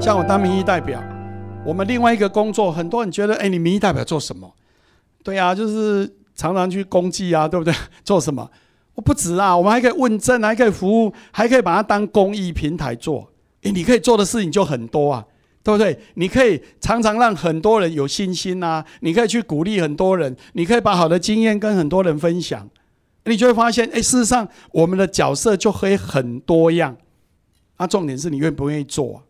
像我当民意代表，我们另外一个工作，很多人觉得，哎，你民意代表做什么？对啊，就是常常去公祭啊，对不对？做什么？我不止啊，我们还可以问政，还可以服务，还可以把它当公益平台做。哎，你可以做的事情就很多啊，对不对？你可以常常让很多人有信心啊，你可以去鼓励很多人，你可以把好的经验跟很多人分享，你就会发现，哎，事实上我们的角色就可以很多样。那重点是你愿不愿意做，啊？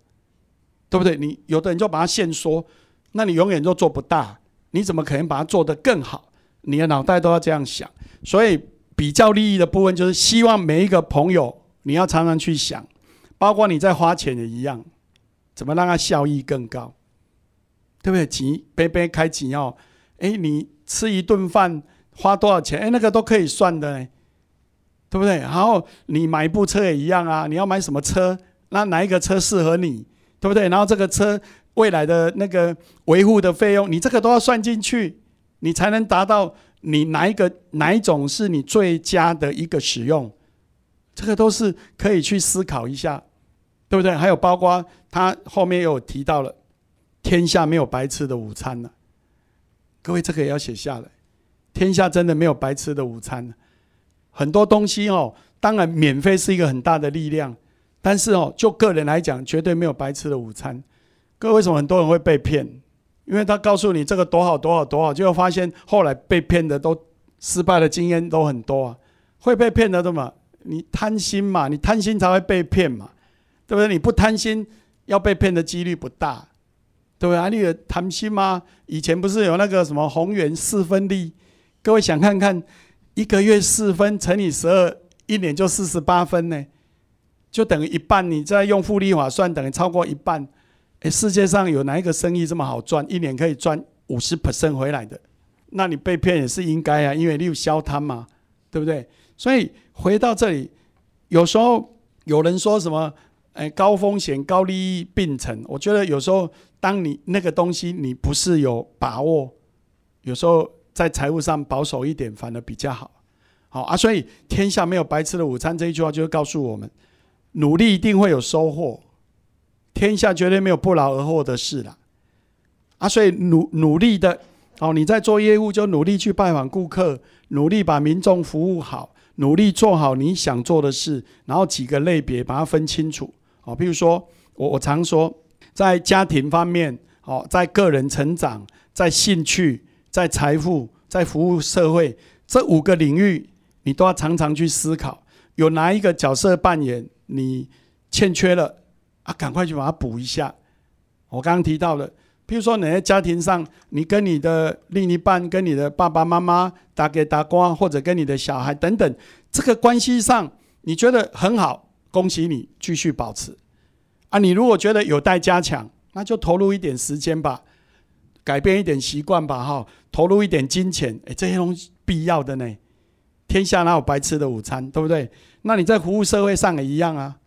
对不对？你有的人就把它限缩，那你永远都做不大。你怎么可能把它做得更好？你的脑袋都要这样想。所以比较利益的部分，就是希望每一个朋友，你要常常去想，包括你在花钱也一样，怎么让它效益更高？对不对？几杯杯开几要，哎，你吃一顿饭花多少钱？哎，那个都可以算的。对不对？然后你买一部车也一样啊，你要买什么车？那哪一个车适合你？对不对？然后这个车未来的那个维护的费用，你这个都要算进去，你才能达到你哪一个哪一种是你最佳的一个使用。这个都是可以去思考一下，对不对？还有包括他后面有提到了，天下没有白吃的午餐呢。各位这个也要写下来，天下真的没有白吃的午餐呢。很多东西哦，当然免费是一个很大的力量，但是哦，就个人来讲，绝对没有白吃的午餐。各位，为什么很多人会被骗？因为他告诉你这个多好多好多好，结果发现后来被骗的都失败的经验都很多啊。会被骗的，对吗？你贪心嘛，你贪心才会被骗嘛，对不对？你不贪心，要被骗的几率不大，对不对？啊，你有贪心吗？以前不是有那个什么宏源四分利？各位想看看。一个月四分乘以十二，一年就四十八分呢，就等于一半。你再用复利法算，等于超过一半。哎，世界上有哪一个生意这么好赚？一年可以赚五十 percent 回来的？那你被骗也是应该啊，因为你有消贪嘛，对不对？所以回到这里，有时候有人说什么，哎，高风险高利益并存。我觉得有时候，当你那个东西你不是有把握，有时候。在财务上保守一点，反而比较好。好啊，所以天下没有白吃的午餐这一句话，就是告诉我们，努力一定会有收获。天下绝对没有不劳而获的事了。啊，所以努努力的，哦，你在做业务就努力去拜访顾客，努力把民众服务好，努力做好你想做的事，然后几个类别把它分清楚。哦，比如说我我常说，在家庭方面，哦，在个人成长，在兴趣。在财富、在服务社会这五个领域，你都要常常去思考，有哪一个角色扮演你欠缺了啊？赶快去把它补一下。我刚刚提到了，譬如说你在家庭上，你跟你的另一半、跟你的爸爸妈妈打给打光，或者跟你的小孩等等，这个关系上你觉得很好，恭喜你继续保持啊！你如果觉得有待加强，那就投入一点时间吧。改变一点习惯吧，哈，投入一点金钱，哎，这些东西必要的呢。天下哪有白吃的午餐，对不对？那你在服务社会上也一样啊。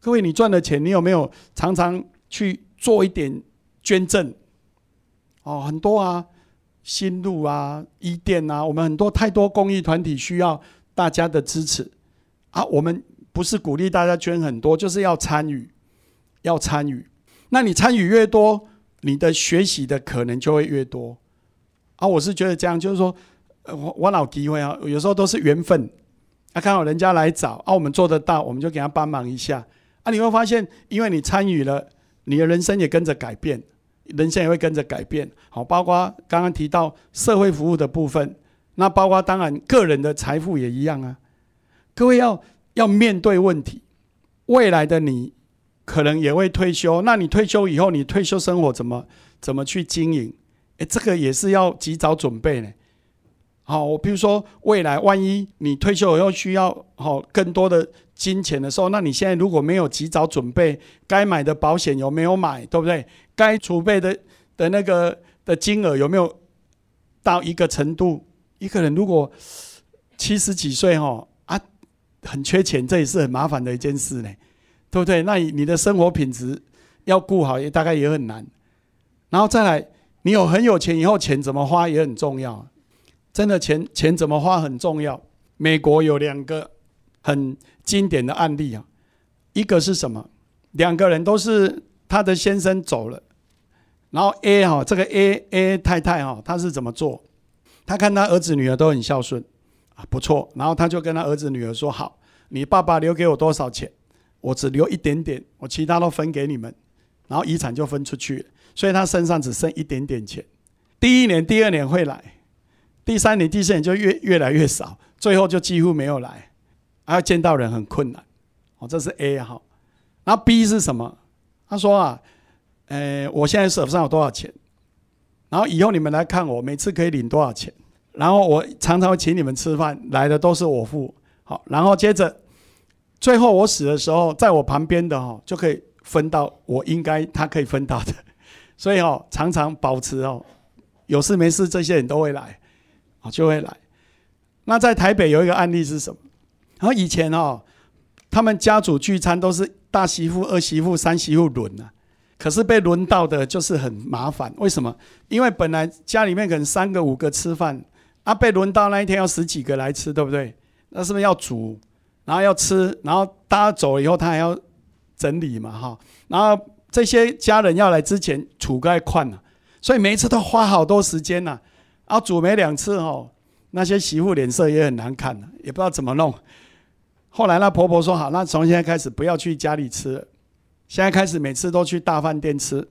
各位，你赚的钱，你有没有常常去做一点捐赠？哦，很多啊，新路啊，伊甸啊，我们很多太多公益团体需要大家的支持啊。我们不是鼓励大家捐很多，就是要参与，要参与。那你参与越多。你的学习的可能就会越多啊！我是觉得这样，就是说，我我老机会啊，有时候都是缘分啊，刚好人家来找啊，我们做得到，我们就给他帮忙一下啊。你会发现，因为你参与了，你的人生也跟着改变，人生也会跟着改变。好，包括刚刚提到社会服务的部分，那包括当然个人的财富也一样啊。各位要要面对问题，未来的你。可能也会退休，那你退休以后，你退休生活怎么怎么去经营？诶，这个也是要及早准备呢。好，我比如说未来万一你退休以后需要好更多的金钱的时候，那你现在如果没有及早准备，该买的保险有没有买，对不对？该储备的的那个的金额有没有到一个程度？一个人如果七十几岁哈啊，很缺钱，这也是很麻烦的一件事呢。对不对？那你的生活品质要顾好，也大概也很难。然后再来，你有很有钱以后，钱怎么花也很重要。真的，钱钱怎么花很重要。美国有两个很经典的案例啊，一个是什么？两个人都是他的先生走了，然后 A 哈这个 A A 太太哈，他是怎么做？他看他儿子女儿都很孝顺啊，不错。然后他就跟他儿子女儿说：“好，你爸爸留给我多少钱？我只留一点点，我其他都分给你们。然后遗产就分出去了，所以他身上只剩一点点钱。第一年、第二年会来，第三年、第四年就越越来越少，最后就几乎没有来，要见到人很困难。哦，这是 A 哈。然后 B 是什么？他说啊，呃，我现在手上有多少钱？然后以后你们来看我，每次可以领多少钱？然后我常常会请你们吃饭，来的都是我付。好，然后接着，最后我死的时候，在我旁边的哈就可以分到我应该他可以分到的。所以哦，常常保持哦，有事没事这些人都会来，啊就会来。那在台北有一个案例是什么？然后以前哦，他们家族聚餐都是大媳妇、二媳妇、三媳妇轮啊。可是被轮到的就是很麻烦，为什么？因为本来家里面可能三个五个吃饭，啊，被轮到那一天要十几个来吃，对不对？那是不是要煮，然后要吃，然后大家走了以后，他还要整理嘛，哈。然后这些家人要来之前，储盖宽了，所以每一次都花好多时间呐。后煮没两次哦，那些媳妇脸色也很难看也不知道怎么弄。后来那婆婆说好，那从现在开始不要去家里吃。现在开始，每次都去大饭店吃，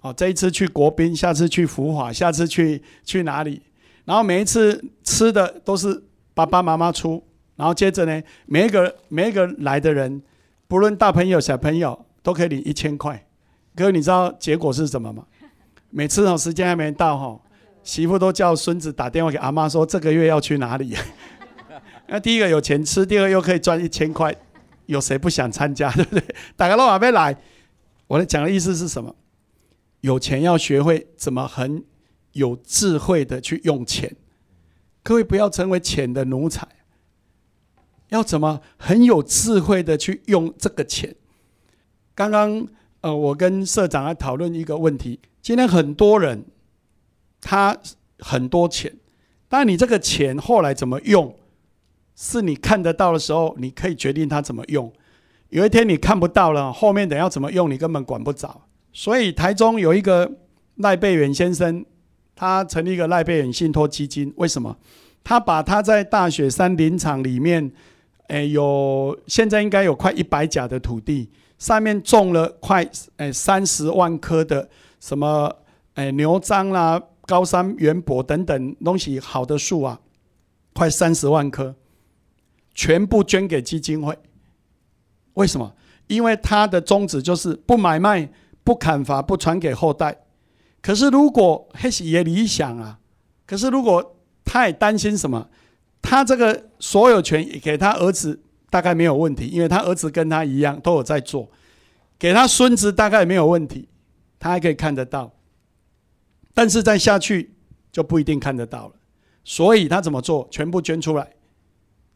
哦，这一次去国宾，下次去福华，下次去去哪里？然后每一次吃的都是爸爸妈妈出，然后接着呢，每一个每一个来的人，不论大朋友小朋友，都可以领一千块。可是你知道结果是什么吗？每次哦时间还没到哈，媳妇都叫孙子打电话给阿妈说这个月要去哪里？那第一个有钱吃，第二个又可以赚一千块。有谁不想参加，对不对？打个电话没来，我的讲的意思是什么？有钱要学会怎么很有智慧的去用钱。各位不要成为钱的奴才，要怎么很有智慧的去用这个钱？刚刚呃，我跟社长来讨论一个问题。今天很多人他很多钱，但你这个钱后来怎么用？是你看得到的时候，你可以决定他怎么用。有一天你看不到了，后面等要怎么用，你根本管不着。所以台中有一个赖贝远先生，他成立一个赖贝远信托基金。为什么？他把他在大雪山林场里面，诶，有现在应该有快一百甲的土地，上面种了快诶三十万棵的什么诶牛樟啦、高山圆柏等等东西好的树啊，快三十万棵。全部捐给基金会，为什么？因为他的宗旨就是不买卖、不砍伐、不传给后代。可是如果黑喜也理想啊，可是如果他也担心什么？他这个所有权也给他儿子大概没有问题，因为他儿子跟他一样都有在做。给他孙子大概没有问题，他还可以看得到。但是再下去就不一定看得到了。所以他怎么做？全部捐出来。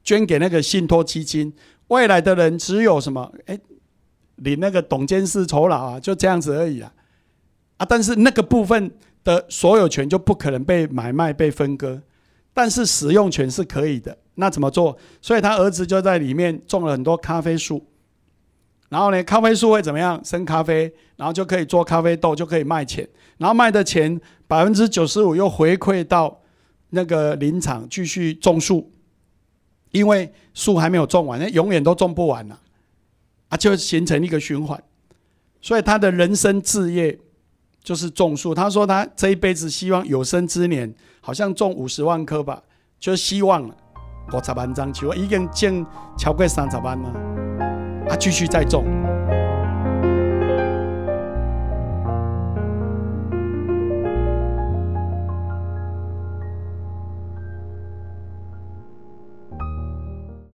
捐给那个信托基金，未来的人只有什么？哎，领那个董监事酬劳啊，就这样子而已啊！啊，但是那个部分的所有权就不可能被买卖、被分割，但是使用权是可以的。那怎么做？所以他儿子就在里面种了很多咖啡树，然后呢，咖啡树会怎么样？生咖啡，然后就可以做咖啡豆，就可以卖钱，然后卖的钱百分之九十五又回馈到那个林场继续种树。因为树还没有种完，那永远都种不完了，啊，就形成一个循环。所以他的人生志业就是种树。他说他这一辈子希望有生之年，好像种五十万棵吧，就希望了。五十万张树，已经种超过三十万了，他，继续再种。